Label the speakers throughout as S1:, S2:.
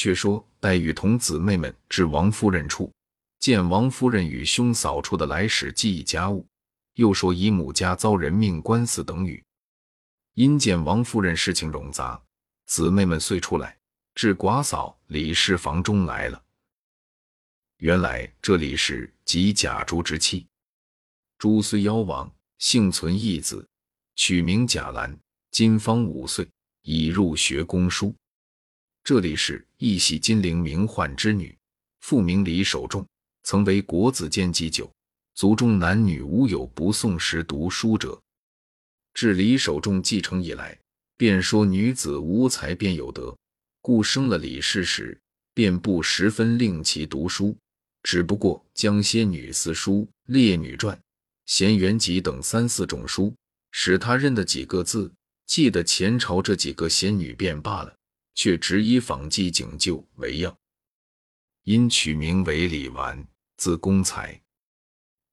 S1: 却说黛玉同姊妹们至王夫人处，见王夫人与兄嫂处的来使记忆家务，又说姨母家遭人命官司等语。因见王夫人事情冗杂，姊妹们遂出来至寡嫂李氏房中来了。原来这李氏即贾珠之妻，珠虽夭亡，幸存一子，取名贾兰，今方五岁，已入学宫书。这里是一喜金陵名宦之女，父名李守仲，曾为国子监祭酒，族中男女无有不诵时读书者。至李守仲继承以来，便说女子无才便有德，故生了李氏时，便不十分令其读书，只不过将些女四书、列女传、贤元集等三四种书，使他认得几个字，记得前朝这几个贤女便罢了。却只以仿记景旧为要，因取名为李纨，字公才。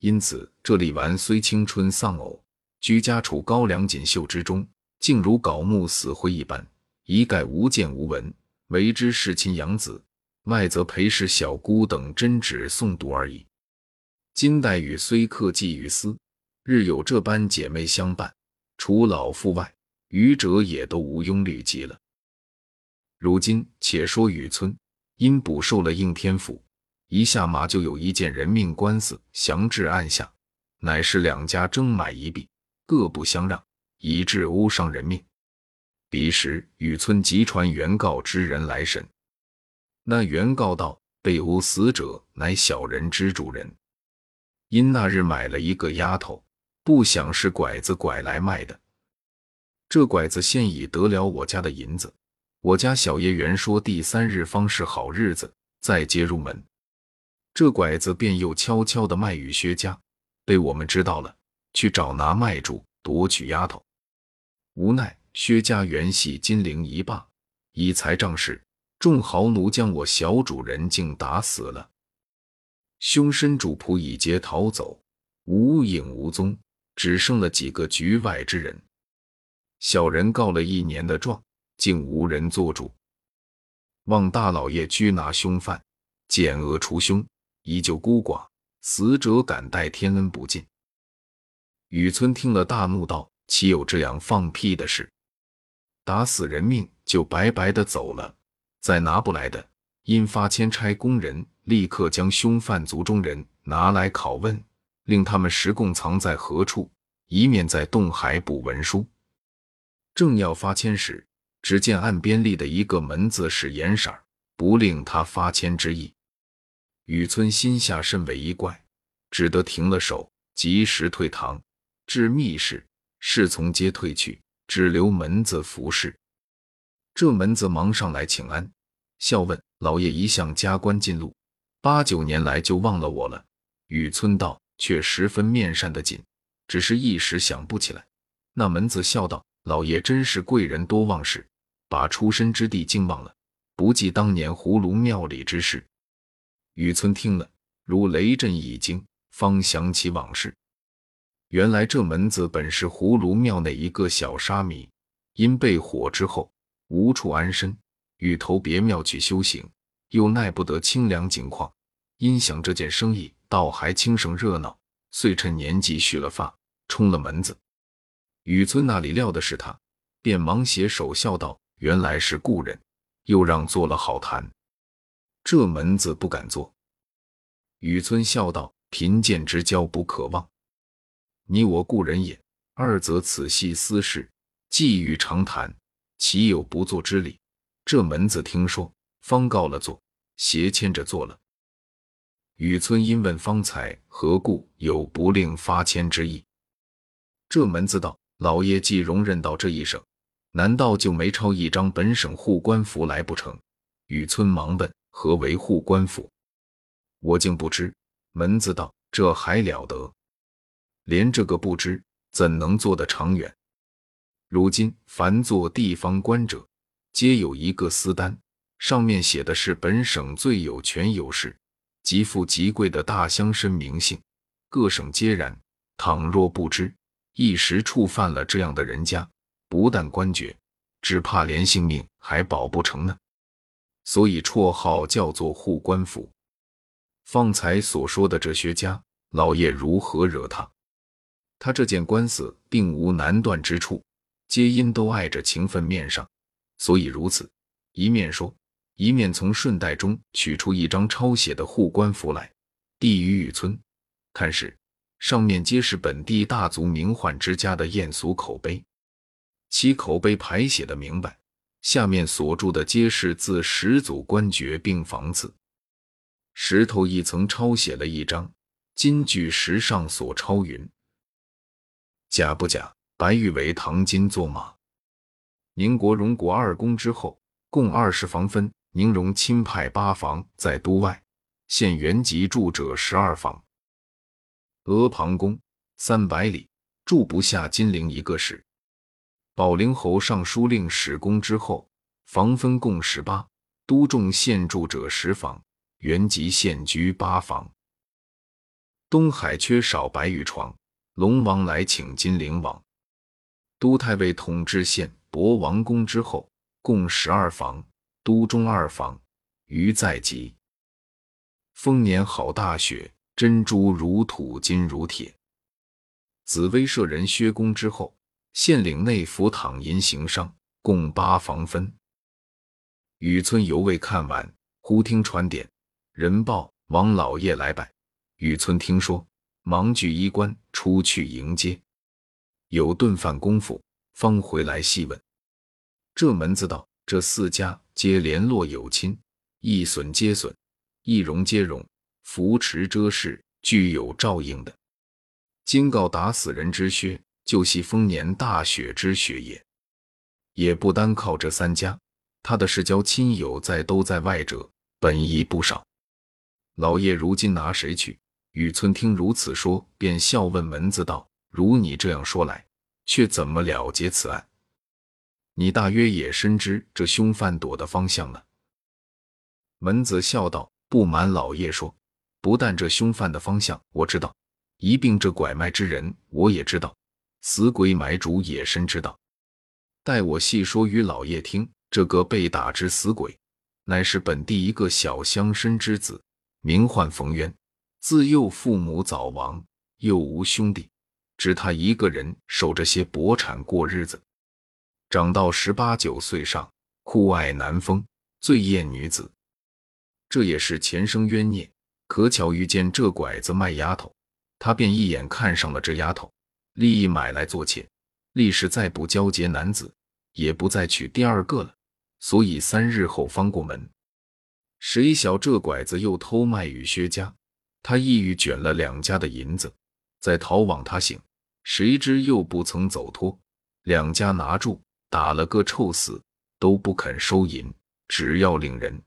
S1: 因此这李纨虽青春丧偶，居家处高粱锦绣之中，竟如槁木死灰一般，一概无见无闻。为之侍亲养子，外则陪侍小姑等针指诵读而已。金黛玉虽客寄于斯，日有这般姐妹相伴，除老妇外，余者也都无庸虑及了。如今且说雨村因补受了应天府，一下马就有一件人命官司详至案下，乃是两家争买一币，各不相让，以致殴伤人命。彼时雨村即传原告之人来审，那原告道被殴死者乃小人之主人，因那日买了一个丫头，不想是拐子拐来卖的，这拐子现已得了我家的银子。我家小爷原说第三日方是好日子，再接入门。这拐子便又悄悄的卖与薛家，被我们知道了，去找拿卖主夺取丫头。无奈薛家原系金陵一霸，以财仗势，众豪奴将我小主人竟打死了。凶身主仆已劫逃走，无影无踪，只剩了几个局外之人。小人告了一年的状。竟无人做主，望大老爷拘拿凶犯，减恶除凶，以救孤寡。死者感戴天恩不尽。雨村听了，大怒道：“岂有这样放屁的事？打死人命就白白的走了，再拿不来的，因发签差工人立刻将凶犯族中人拿来拷问，令他们实供藏在何处，以免在洞海补文书。”正要发签时，只见岸边立的一个门字是严色，不令他发签之意。雨村心下甚为疑怪，只得停了手，及时退堂，至密室，侍从皆退去，只留门子服侍。这门子忙上来请安，笑问老爷一向加官进禄，八九年来就忘了我了。雨村道却十分面善的紧，只是一时想不起来。那门子笑道：“老爷真是贵人多忘事。”把出身之地竟忘了，不记当年葫芦庙里之事。雨村听了，如雷震一惊，方想起往事。原来这门子本是葫芦庙内一个小沙弥，因被火之后无处安身，欲投别庙去修行，又耐不得清凉景况，因想这件生意倒还轻省热闹，遂趁年纪蓄了发，冲了门子。雨村那里料的是他，便忙携手笑道。原来是故人，又让做了好谈，这门子不敢做。雨村笑道：“贫贱之交不可忘，你我故人也。二则此系私事，既欲长谈，岂有不做之理？这门子听说，方告了做，斜牵着做了。”雨村因问方才何故有不令发签之意，这门子道：“老爷既容忍到这一省。”难道就没抄一张本省护官符来不成？雨村忙问：“何为护官符？”我竟不知。门子道：“这还了得！连这个不知，怎能做得长远？如今凡做地方官者，皆有一个私单，上面写的是本省最有权有势、极富极贵的大乡绅名姓，各省皆然。倘若不知，一时触犯了这样的人家。”不但官爵，只怕连性命还保不成呢。所以绰号叫做护官符。方才所说的这薛家老爷如何惹他？他这件官司并无难断之处，皆因都碍着情分面上，所以如此。一面说，一面从顺带中取出一张抄写的护官符来，递于雨村。看时，上面皆是本地大族名宦之家的艳俗口碑，其口碑排写的明白，下面所注的皆是自始祖官爵并房次。石头一层抄写了一张金句石上所抄云。假不假？白玉为唐金作马。宁国荣国二公之后，共二十房分。宁荣亲派八房在都外，现原籍住者十二房。阿房宫三百里，住不下金陵一个史。保陵侯尚书令史公之后，房分共十八。都众现住者十房，原籍现居八房。东海缺少白玉床。龙王来请金陵王，都太尉统治县博王宫之后，共十二房，都中二房，余在即。丰年好大雪，珍珠如土，金如铁。紫薇舍人薛公之后，县领内府躺银行商，共八房分。雨村犹未看完，忽听传点，人报王老爷来拜。雨村听说。忙具衣冠出去迎接，有顿饭功夫，方回来细问。这门子道：这四家皆联络有亲，一损皆损，一荣皆荣，扶持遮事，具有照应的。今告打死人之靴，就系丰年大雪之雪也。也不单靠这三家，他的世交亲友在都在外者，本亦不少。老爷如今拿谁去？雨村听如此说，便笑问门子道：“如你这样说来，却怎么了结此案？你大约也深知这凶犯躲的方向呢？”门子笑道：“不瞒老爷说，不但这凶犯的方向我知道，一并这拐卖之人我也知道，死鬼买主也深知道。待我细说与老爷听。这个被打之死鬼，乃是本地一个小乡绅之子，名唤冯渊。”自幼父母早亡，又无兄弟，只他一个人守着些薄产过日子。长到十八九岁上，酷爱男风，最厌女子。这也是前生冤孽。可巧遇见这拐子卖丫头，他便一眼看上了这丫头，利益买来做妾。立时再不交结男子，也不再娶第二个了。所以三日后方过门，谁晓这拐子又偷卖与薛家。他意欲卷了两家的银子，再逃往他省，谁知又不曾走脱，两家拿住，打了个臭死，都不肯收银，只要领人。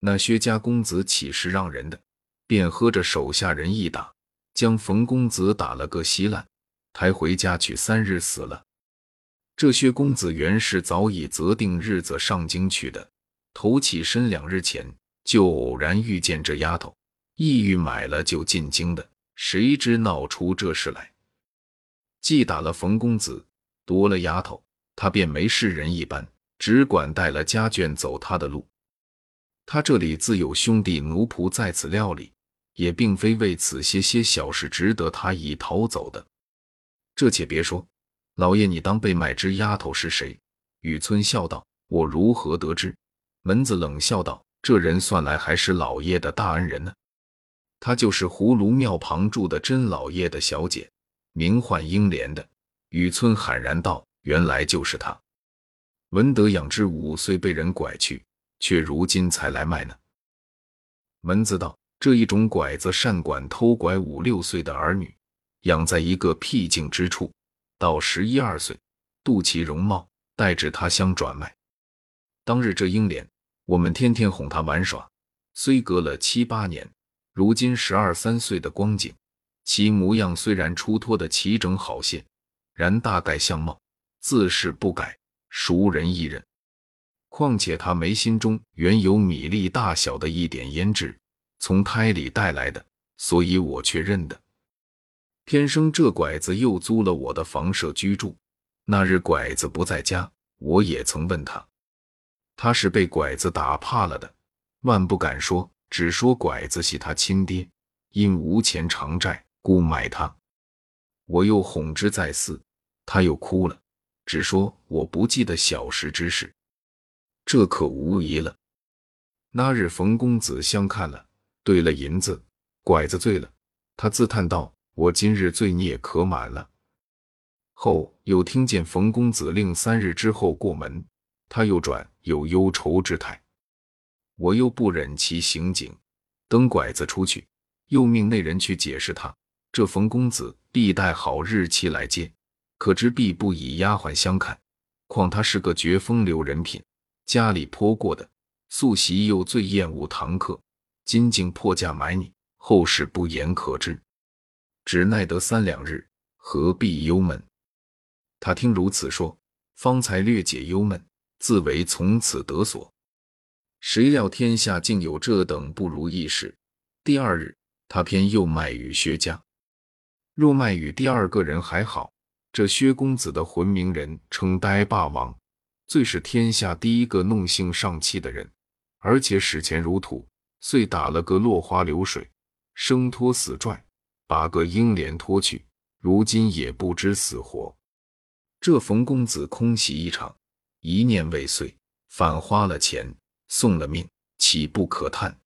S1: 那薛家公子岂是让人的？便喝着手下人一打，将冯公子打了个稀烂，抬回家去，三日死了。这薛公子原是早已择定日子上京去的，头起身两日前，就偶然遇见这丫头。意欲买了就进京的，谁知闹出这事来。既打了冯公子，夺了丫头，他便没事人一般，只管带了家眷走他的路。他这里自有兄弟奴仆在此料理，也并非为此些些小事值得他已逃走的。这且别说，老爷，你当被卖之丫头是谁？雨村笑道：“我如何得知？”门子冷笑道：“这人算来还是老爷的大恩人呢。”她就是葫芦庙旁住的甄老爷的小姐，名唤英莲的。雨村喊然道：“原来就是她。闻得养之五岁被人拐去，却如今才来卖呢。”门子道：“这一种拐子善管偷拐五六岁的儿女，养在一个僻静之处，到十一二岁，度其容貌，待至他乡转卖。当日这英莲，我们天天哄她玩耍，虽隔了七八年。”如今十二三岁的光景，其模样虽然出脱的齐整好些，然大概相貌自是不改，熟人亦认。况且他眉心中原有米粒大小的一点胭脂，从胎里带来的，所以我却认得。天生这拐子又租了我的房舍居住。那日拐子不在家，我也曾问他，他是被拐子打怕了的，万不敢说，只说拐子系他亲爹，因无钱偿债，故卖他。我又哄之再四，他又哭了，只说我不记得小时之事，这可无疑了。那日冯公子相看了，兑了银子，拐子醉了，他自叹道：“我今日罪孽可满了。”后又听见冯公子令三日之后过门，他又转有忧愁之态。我又不忍其行径，等拐子出去，又命那人去解释他。这冯公子必待好日期来接，可知必不以丫鬟相看。况他是个绝风流人品，家里颇过的，素习又最厌恶堂客，今竟破价买你，后事不言可知。只耐得三两日，何必忧闷？他听如此说，方才略解忧闷，自为从此得所。谁料天下竟有这等不如意事。第二日，他偏又卖与薛家。若卖与第二个人还好，这薛公子的魂名人称呆霸王，最是天下第一个弄性上气的人，而且使钱如土，遂打了个落花流水，生拖死拽，把个英莲拖去，如今也不知死活。这冯公子空喜一场，一念未遂，反花了钱，送了命，岂不可叹？